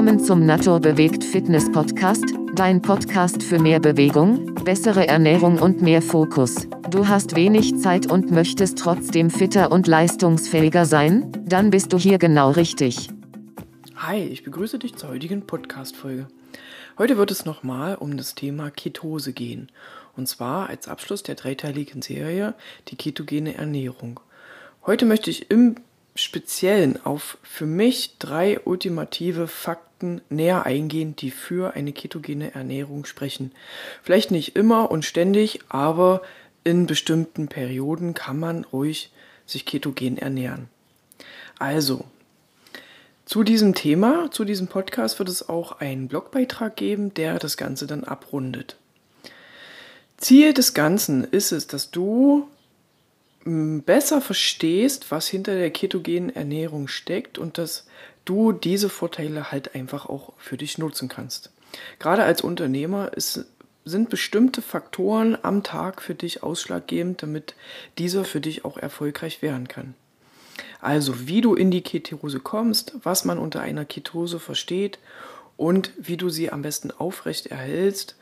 Willkommen zum Natur bewegt Fitness Podcast, dein Podcast für mehr Bewegung, bessere Ernährung und mehr Fokus. Du hast wenig Zeit und möchtest trotzdem fitter und leistungsfähiger sein? Dann bist du hier genau richtig. Hi, ich begrüße dich zur heutigen Podcast-Folge. Heute wird es nochmal um das Thema Ketose gehen. Und zwar als Abschluss der dreiteiligen Serie die ketogene Ernährung. Heute möchte ich im Speziellen auf für mich drei ultimative Fakten näher eingehen, die für eine ketogene Ernährung sprechen. Vielleicht nicht immer und ständig, aber in bestimmten Perioden kann man ruhig sich ketogen ernähren. Also, zu diesem Thema, zu diesem Podcast wird es auch einen Blogbeitrag geben, der das Ganze dann abrundet. Ziel des Ganzen ist es, dass du besser verstehst, was hinter der ketogenen Ernährung steckt und dass du diese Vorteile halt einfach auch für dich nutzen kannst. Gerade als Unternehmer ist, sind bestimmte Faktoren am Tag für dich ausschlaggebend, damit dieser für dich auch erfolgreich werden kann. Also wie du in die Ketose kommst, was man unter einer Ketose versteht und wie du sie am besten aufrecht erhältst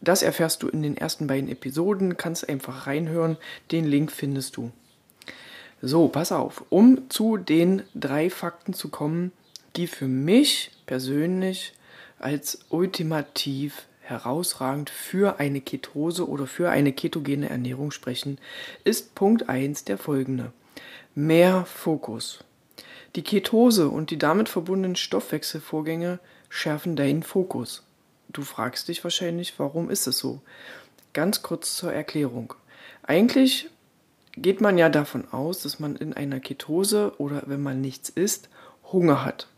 das erfährst du in den ersten beiden Episoden, kannst einfach reinhören, den Link findest du. So, pass auf, um zu den drei Fakten zu kommen, die für mich persönlich als ultimativ herausragend für eine Ketose oder für eine ketogene Ernährung sprechen, ist Punkt 1 der folgende. Mehr Fokus. Die Ketose und die damit verbundenen Stoffwechselvorgänge schärfen deinen Fokus. Du fragst dich wahrscheinlich, warum ist es so? Ganz kurz zur Erklärung. Eigentlich geht man ja davon aus, dass man in einer Ketose oder wenn man nichts isst, Hunger hat.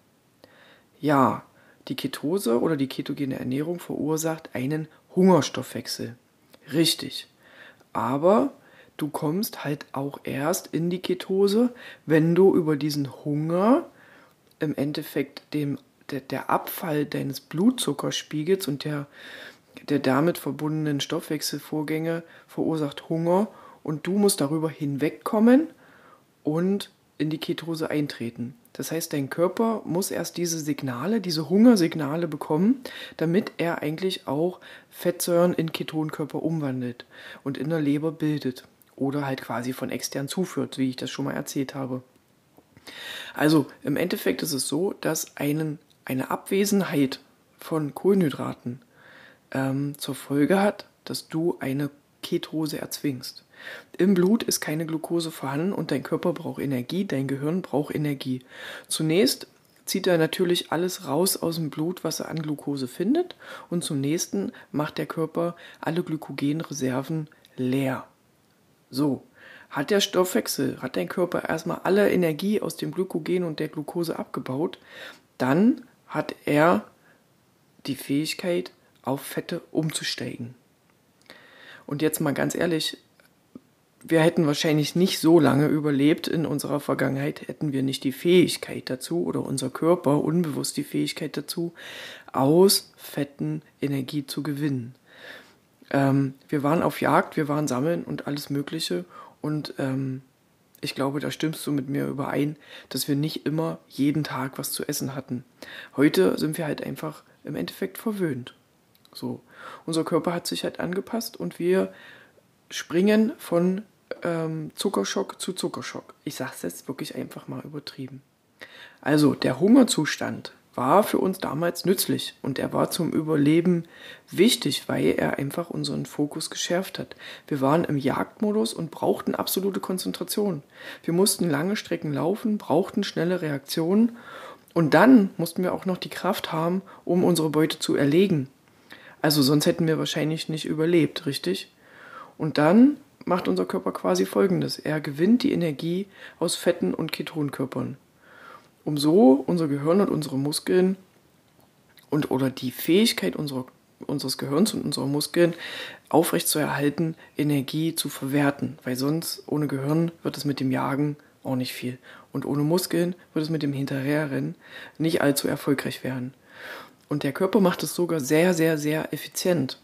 Ja, die Ketose oder die ketogene Ernährung verursacht einen Hungerstoffwechsel. Richtig. Aber du kommst halt auch erst in die Ketose, wenn du über diesen Hunger im Endeffekt dem der, der Abfall deines Blutzuckerspiegels und der, der damit verbundenen Stoffwechselvorgänge verursacht Hunger und du musst darüber hinwegkommen und in die Ketose eintreten. Das heißt, dein Körper muss erst diese Signale, diese Hungersignale bekommen, damit er eigentlich auch Fettsäuren in Ketonkörper umwandelt und in der Leber bildet oder halt quasi von extern zuführt, wie ich das schon mal erzählt habe. Also im Endeffekt ist es so, dass einen eine Abwesenheit von Kohlenhydraten ähm, zur Folge hat, dass du eine Ketose erzwingst. Im Blut ist keine Glucose vorhanden und dein Körper braucht Energie, dein Gehirn braucht Energie. Zunächst zieht er natürlich alles raus aus dem Blut, was er an Glucose findet und zum nächsten macht der Körper alle Glykogenreserven leer. So, hat der Stoffwechsel, hat dein Körper erstmal alle Energie aus dem Glykogen und der Glucose abgebaut, dann hat er die Fähigkeit, auf Fette umzusteigen. Und jetzt mal ganz ehrlich, wir hätten wahrscheinlich nicht so lange überlebt in unserer Vergangenheit, hätten wir nicht die Fähigkeit dazu oder unser Körper unbewusst die Fähigkeit dazu, aus Fetten Energie zu gewinnen. Ähm, wir waren auf Jagd, wir waren sammeln und alles Mögliche und ähm, ich glaube, da stimmst du mit mir überein, dass wir nicht immer jeden Tag was zu essen hatten. Heute sind wir halt einfach im Endeffekt verwöhnt. So. Unser Körper hat sich halt angepasst und wir springen von ähm, Zuckerschock zu Zuckerschock. Ich sage es jetzt wirklich einfach mal übertrieben. Also der Hungerzustand war für uns damals nützlich und er war zum Überleben wichtig, weil er einfach unseren Fokus geschärft hat. Wir waren im Jagdmodus und brauchten absolute Konzentration. Wir mussten lange Strecken laufen, brauchten schnelle Reaktionen und dann mussten wir auch noch die Kraft haben, um unsere Beute zu erlegen. Also sonst hätten wir wahrscheinlich nicht überlebt, richtig? Und dann macht unser Körper quasi Folgendes. Er gewinnt die Energie aus Fetten und Ketonkörpern um so unser Gehirn und unsere Muskeln und oder die Fähigkeit unserer, unseres Gehirns und unserer Muskeln aufrechtzuerhalten, Energie zu verwerten. Weil sonst ohne Gehirn wird es mit dem Jagen auch nicht viel. Und ohne Muskeln wird es mit dem Hinterherrennen nicht allzu erfolgreich werden. Und der Körper macht es sogar sehr, sehr, sehr effizient.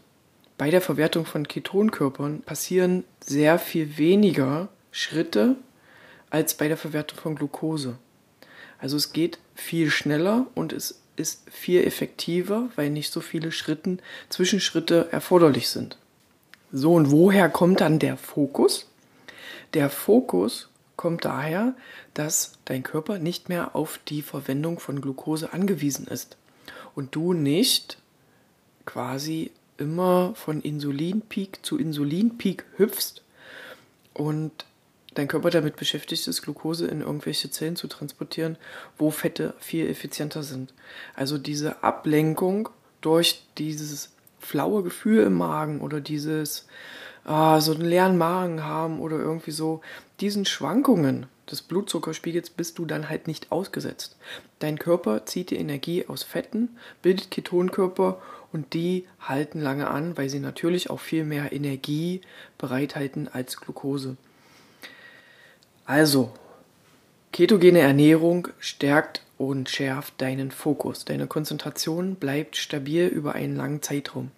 Bei der Verwertung von Ketonkörpern passieren sehr viel weniger Schritte als bei der Verwertung von Glucose. Also es geht viel schneller und es ist viel effektiver, weil nicht so viele Schritten, Zwischenschritte erforderlich sind. So, und woher kommt dann der Fokus? Der Fokus kommt daher, dass dein Körper nicht mehr auf die Verwendung von Glucose angewiesen ist und du nicht quasi immer von Insulinpeak zu Insulinpeak hüpfst und dein Körper damit beschäftigt ist, Glucose in irgendwelche Zellen zu transportieren, wo Fette viel effizienter sind. Also diese Ablenkung durch dieses flaue Gefühl im Magen oder dieses ah, so einen leeren Magen haben oder irgendwie so, diesen Schwankungen des Blutzuckerspiegels bist du dann halt nicht ausgesetzt. Dein Körper zieht die Energie aus Fetten, bildet Ketonkörper und die halten lange an, weil sie natürlich auch viel mehr Energie bereithalten als Glucose. Also, ketogene Ernährung stärkt und schärft deinen Fokus. Deine Konzentration bleibt stabil über einen langen Zeitraum,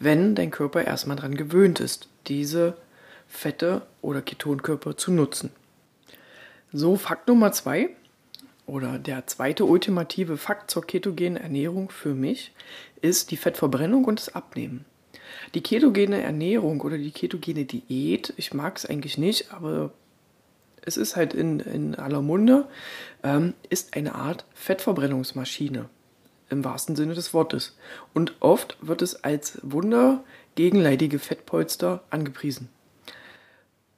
wenn dein Körper erstmal daran gewöhnt ist, diese Fette oder Ketonkörper zu nutzen. So, Fakt Nummer zwei oder der zweite ultimative Fakt zur ketogenen Ernährung für mich ist die Fettverbrennung und das Abnehmen. Die ketogene Ernährung oder die ketogene Diät, ich mag es eigentlich nicht, aber es ist halt in, in aller Munde, ähm, ist eine Art Fettverbrennungsmaschine im wahrsten Sinne des Wortes. Und oft wird es als Wunder gegenleitige Fettpolster angepriesen.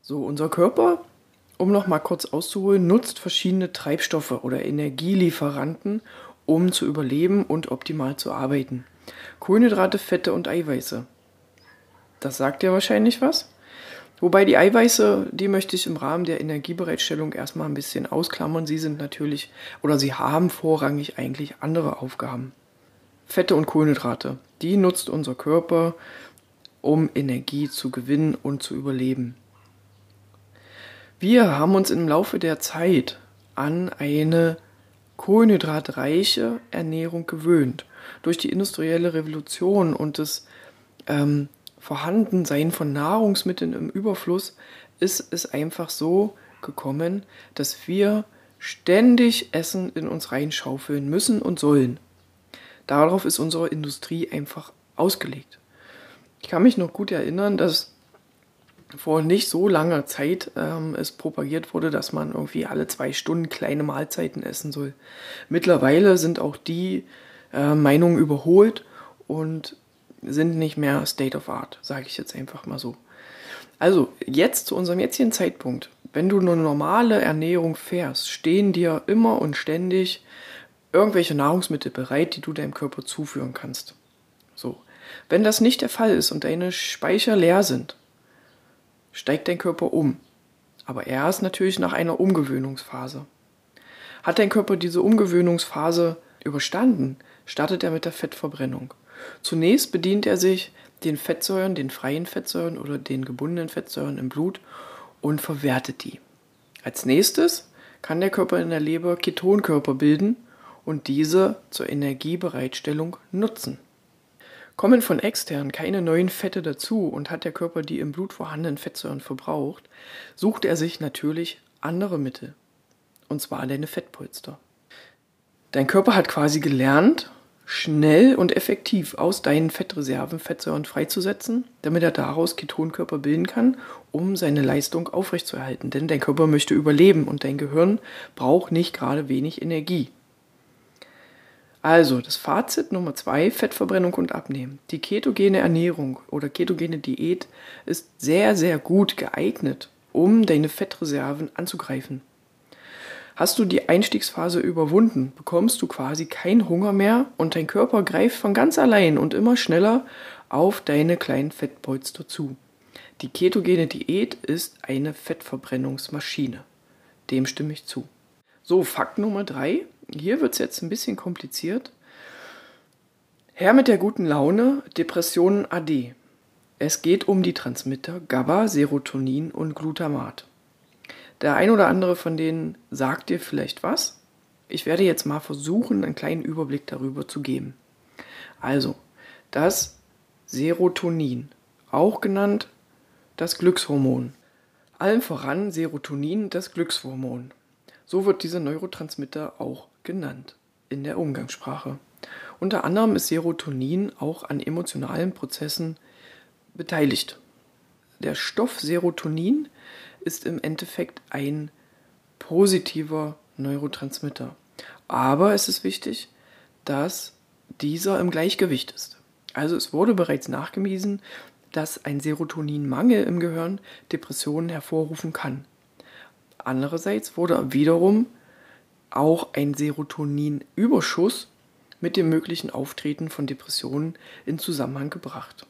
So, unser Körper, um noch mal kurz auszuholen, nutzt verschiedene Treibstoffe oder Energielieferanten, um zu überleben und optimal zu arbeiten. Kohlenhydrate, Fette und Eiweiße. Das sagt ja wahrscheinlich was. Wobei die Eiweiße, die möchte ich im Rahmen der Energiebereitstellung erstmal ein bisschen ausklammern. Sie sind natürlich oder sie haben vorrangig eigentlich andere Aufgaben. Fette und Kohlenhydrate, die nutzt unser Körper, um Energie zu gewinnen und zu überleben. Wir haben uns im Laufe der Zeit an eine kohlenhydratreiche Ernährung gewöhnt. Durch die industrielle Revolution und das ähm, Vorhandensein von Nahrungsmitteln im Überfluss ist es einfach so gekommen, dass wir ständig Essen in uns reinschaufeln müssen und sollen. Darauf ist unsere Industrie einfach ausgelegt. Ich kann mich noch gut erinnern, dass vor nicht so langer Zeit ähm, es propagiert wurde, dass man irgendwie alle zwei Stunden kleine Mahlzeiten essen soll. Mittlerweile sind auch die äh, Meinungen überholt und sind nicht mehr State of Art, sage ich jetzt einfach mal so. Also jetzt zu unserem jetzigen Zeitpunkt, wenn du eine normale Ernährung fährst, stehen dir immer und ständig irgendwelche Nahrungsmittel bereit, die du deinem Körper zuführen kannst. So. Wenn das nicht der Fall ist und deine Speicher leer sind, steigt dein Körper um. Aber erst natürlich nach einer Umgewöhnungsphase. Hat dein Körper diese Umgewöhnungsphase überstanden, startet er mit der Fettverbrennung. Zunächst bedient er sich den Fettsäuren, den freien Fettsäuren oder den gebundenen Fettsäuren im Blut und verwertet die. Als nächstes kann der Körper in der Leber Ketonkörper bilden und diese zur Energiebereitstellung nutzen. Kommen von extern keine neuen Fette dazu und hat der Körper die im Blut vorhandenen Fettsäuren verbraucht, sucht er sich natürlich andere Mittel. Und zwar deine Fettpolster. Dein Körper hat quasi gelernt, schnell und effektiv aus deinen Fettreserven Fettsäuren freizusetzen, damit er daraus Ketonkörper bilden kann, um seine Leistung aufrechtzuerhalten. Denn dein Körper möchte überleben und dein Gehirn braucht nicht gerade wenig Energie. Also, das Fazit Nummer zwei, Fettverbrennung und Abnehmen. Die ketogene Ernährung oder ketogene Diät ist sehr, sehr gut geeignet, um deine Fettreserven anzugreifen. Hast du die Einstiegsphase überwunden, bekommst du quasi keinen Hunger mehr und dein Körper greift von ganz allein und immer schneller auf deine kleinen Fettpolster zu. Die ketogene Diät ist eine Fettverbrennungsmaschine. Dem stimme ich zu. So, Fakt Nummer drei. Hier wird es jetzt ein bisschen kompliziert. Herr mit der guten Laune, Depressionen AD. Es geht um die Transmitter GABA, Serotonin und Glutamat. Der ein oder andere von denen sagt dir vielleicht was. Ich werde jetzt mal versuchen, einen kleinen Überblick darüber zu geben. Also, das Serotonin, auch genannt das Glückshormon. Allen voran Serotonin, das Glückshormon. So wird dieser Neurotransmitter auch genannt. in der Umgangssprache. Unter anderem ist Serotonin auch an emotionalen Prozessen beteiligt. Der Stoff Serotonin ist im Endeffekt ein positiver Neurotransmitter. Aber es ist wichtig, dass dieser im Gleichgewicht ist. Also es wurde bereits nachgewiesen, dass ein Serotoninmangel im Gehirn Depressionen hervorrufen kann. Andererseits wurde wiederum auch ein Serotoninüberschuss mit dem möglichen Auftreten von Depressionen in Zusammenhang gebracht.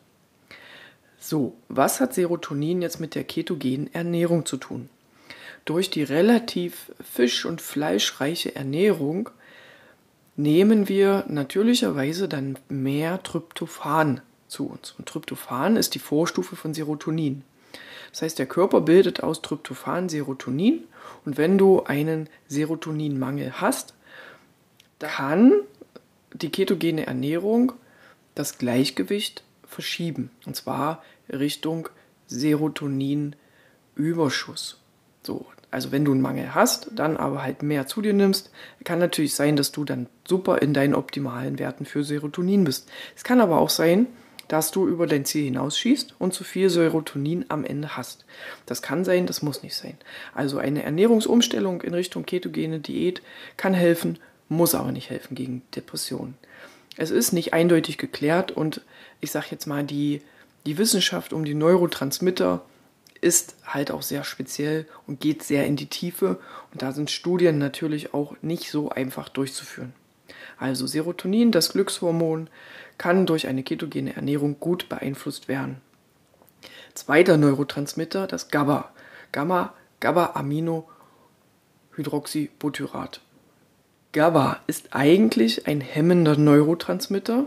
So, was hat Serotonin jetzt mit der ketogenen Ernährung zu tun? Durch die relativ fisch- und fleischreiche Ernährung nehmen wir natürlicherweise dann mehr Tryptophan zu uns. Und Tryptophan ist die Vorstufe von Serotonin. Das heißt, der Körper bildet aus Tryptophan Serotonin und wenn du einen Serotoninmangel hast, kann die ketogene Ernährung das Gleichgewicht verschieben und zwar Richtung Serotoninüberschuss. So, also wenn du einen Mangel hast, dann aber halt mehr zu dir nimmst, kann natürlich sein, dass du dann super in deinen optimalen Werten für Serotonin bist. Es kann aber auch sein, dass du über dein Ziel hinausschießt und zu viel Serotonin am Ende hast. Das kann sein, das muss nicht sein. Also eine Ernährungsumstellung in Richtung ketogene Diät kann helfen, muss aber nicht helfen gegen Depressionen. Es ist nicht eindeutig geklärt und ich sage jetzt mal, die, die Wissenschaft um die Neurotransmitter ist halt auch sehr speziell und geht sehr in die Tiefe und da sind Studien natürlich auch nicht so einfach durchzuführen. Also Serotonin, das Glückshormon, kann durch eine ketogene Ernährung gut beeinflusst werden. Zweiter Neurotransmitter, das GABA. Gamma, GABA-Aminohydroxybutyrat. GABA ist eigentlich ein hemmender Neurotransmitter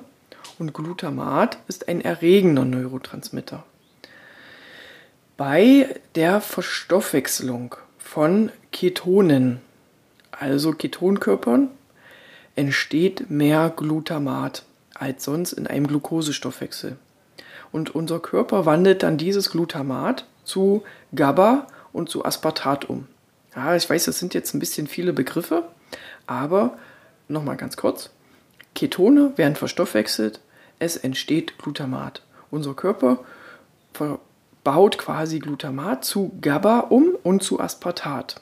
und Glutamat ist ein erregender Neurotransmitter. Bei der Verstoffwechselung von Ketonen, also Ketonkörpern, entsteht mehr Glutamat als sonst in einem Glukosestoffwechsel. Und unser Körper wandelt dann dieses Glutamat zu GABA und zu Aspartat um. Ja, ich weiß, das sind jetzt ein bisschen viele Begriffe, aber nochmal ganz kurz. Ketone werden verstoffwechselt, es entsteht Glutamat. Unser Körper baut quasi Glutamat zu GABA um und zu Aspartat.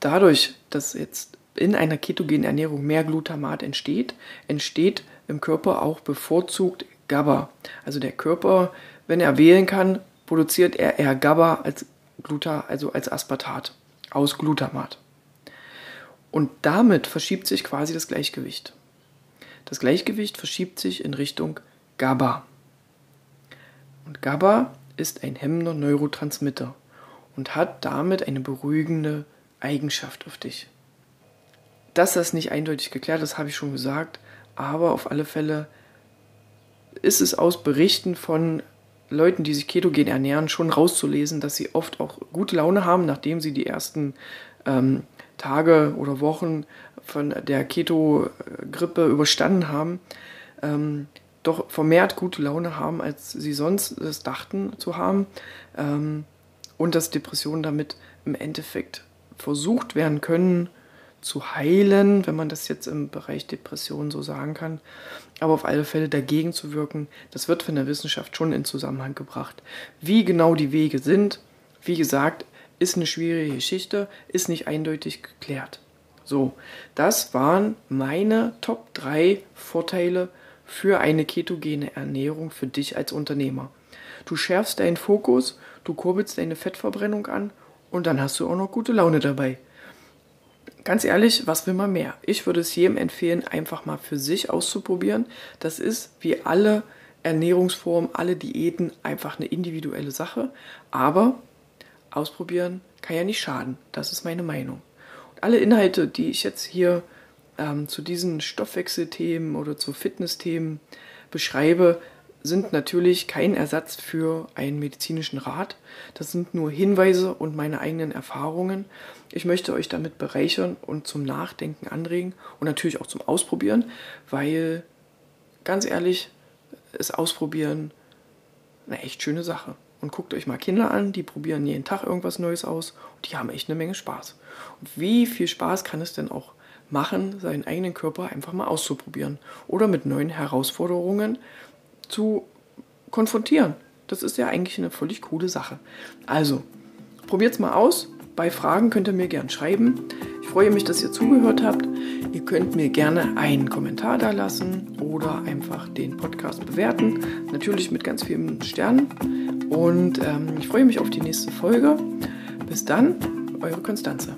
Dadurch, dass jetzt in einer ketogenen Ernährung mehr Glutamat entsteht, entsteht im Körper auch bevorzugt GABA. Also der Körper, wenn er wählen kann, produziert er eher GABA als Gluta, also als Aspartat aus Glutamat. Und damit verschiebt sich quasi das Gleichgewicht. Das Gleichgewicht verschiebt sich in Richtung GABA. Und GABA ist ein hemmender Neurotransmitter und hat damit eine beruhigende Eigenschaft auf dich. Dass das nicht eindeutig geklärt ist, habe ich schon gesagt, aber auf alle Fälle ist es aus Berichten von Leuten, die sich ketogen ernähren, schon rauszulesen, dass sie oft auch gute Laune haben, nachdem sie die ersten ähm, Tage oder Wochen von der Keto-Grippe überstanden haben, ähm, doch vermehrt gute Laune haben, als sie sonst es dachten zu haben. Ähm, und dass Depressionen damit im Endeffekt versucht werden können, zu heilen, wenn man das jetzt im Bereich Depression so sagen kann, aber auf alle Fälle dagegen zu wirken, das wird von der Wissenschaft schon in Zusammenhang gebracht. Wie genau die Wege sind, wie gesagt, ist eine schwierige Geschichte, ist nicht eindeutig geklärt. So, das waren meine Top 3 Vorteile für eine ketogene Ernährung für dich als Unternehmer. Du schärfst deinen Fokus, du kurbelst deine Fettverbrennung an und dann hast du auch noch gute Laune dabei ganz ehrlich, was will man mehr? Ich würde es jedem empfehlen, einfach mal für sich auszuprobieren. Das ist wie alle Ernährungsformen, alle Diäten einfach eine individuelle Sache. Aber ausprobieren kann ja nicht schaden. Das ist meine Meinung. Und alle Inhalte, die ich jetzt hier ähm, zu diesen Stoffwechselthemen oder zu Fitnessthemen beschreibe, sind natürlich kein Ersatz für einen medizinischen Rat. Das sind nur Hinweise und meine eigenen Erfahrungen. Ich möchte euch damit bereichern und zum Nachdenken anregen und natürlich auch zum Ausprobieren, weil ganz ehrlich, ist Ausprobieren eine echt schöne Sache. Und guckt euch mal Kinder an, die probieren jeden Tag irgendwas Neues aus und die haben echt eine Menge Spaß. Und wie viel Spaß kann es denn auch machen, seinen eigenen Körper einfach mal auszuprobieren oder mit neuen Herausforderungen zu konfrontieren. Das ist ja eigentlich eine völlig coole Sache. Also, probiert es mal aus. Bei Fragen könnt ihr mir gern schreiben. Ich freue mich, dass ihr zugehört habt. Ihr könnt mir gerne einen Kommentar da lassen oder einfach den Podcast bewerten. Natürlich mit ganz vielen Sternen. Und ähm, ich freue mich auf die nächste Folge. Bis dann, eure Konstanze.